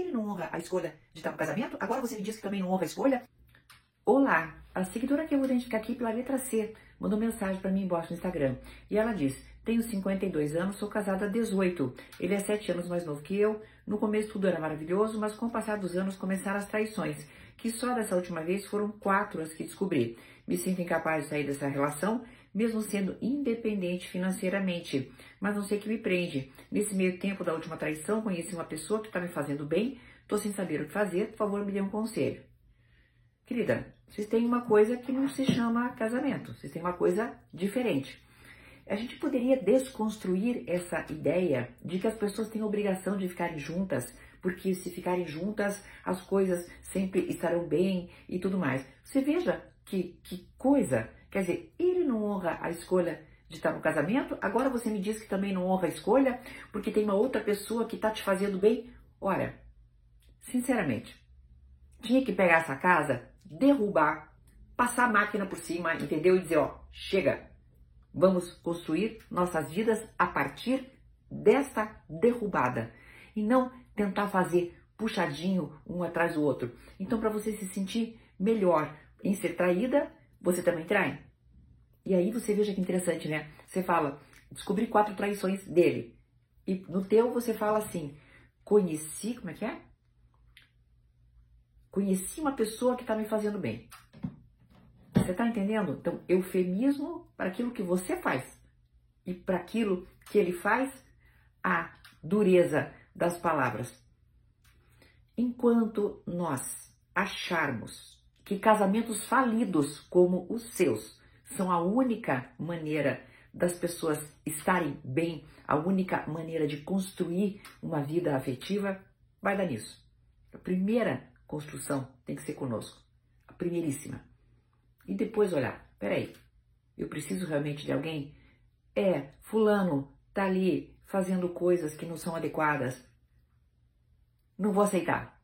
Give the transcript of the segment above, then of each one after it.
ele não honra a escolha de estar no casamento? Agora você me diz que também não honra a escolha? Olá, a seguidora que eu vou identificar aqui pela letra C mandou mensagem para mim embaixo no Instagram. E ela diz: Tenho 52 anos, sou casada há 18. Ele é 7 anos mais novo que eu. No começo tudo era maravilhoso, mas com o passar dos anos começaram as traições, que só dessa última vez foram quatro as que descobri. Me sinto incapaz de sair dessa relação, mesmo sendo independente financeiramente, mas não sei o que me prende. Nesse meio tempo da última traição, conheci uma pessoa que está me fazendo bem, estou sem saber o que fazer, por favor, me dê um conselho. Querida, vocês têm uma coisa que não se chama casamento, vocês têm uma coisa diferente. A gente poderia desconstruir essa ideia de que as pessoas têm obrigação de ficarem juntas, porque se ficarem juntas as coisas sempre estarão bem e tudo mais. Você veja que, que coisa, quer dizer, ele não honra a escolha de estar no casamento, agora você me diz que também não honra a escolha porque tem uma outra pessoa que está te fazendo bem. Olha, sinceramente, tinha que pegar essa casa derrubar, passar a máquina por cima, entendeu? E dizer, ó, chega, vamos construir nossas vidas a partir desta derrubada e não tentar fazer puxadinho um atrás do outro. Então, para você se sentir melhor em ser traída, você também trai. E aí você veja que interessante, né? Você fala, descobri quatro traições dele. E no teu você fala assim, conheci, como é que é? Conheci uma pessoa que está me fazendo bem. Você está entendendo? Então, eufemismo para aquilo que você faz e para aquilo que ele faz, a dureza das palavras. Enquanto nós acharmos que casamentos falidos como os seus são a única maneira das pessoas estarem bem, a única maneira de construir uma vida afetiva, vai dar nisso. A primeira construção tem que ser conosco. A primeiríssima. E depois olhar, peraí, eu preciso realmente de alguém? É, fulano tá ali fazendo coisas que não são adequadas. Não vou aceitar.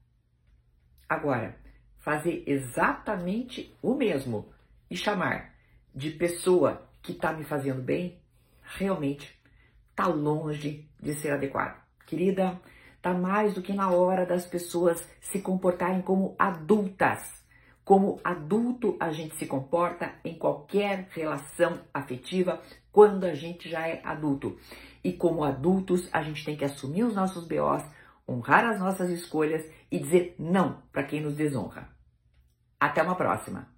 Agora, fazer exatamente o mesmo e chamar de pessoa que está me fazendo bem, realmente está longe de ser adequado. Querida, Está mais do que na hora das pessoas se comportarem como adultas. Como adulto a gente se comporta em qualquer relação afetiva quando a gente já é adulto. E como adultos, a gente tem que assumir os nossos BOs, honrar as nossas escolhas e dizer não para quem nos desonra. Até uma próxima!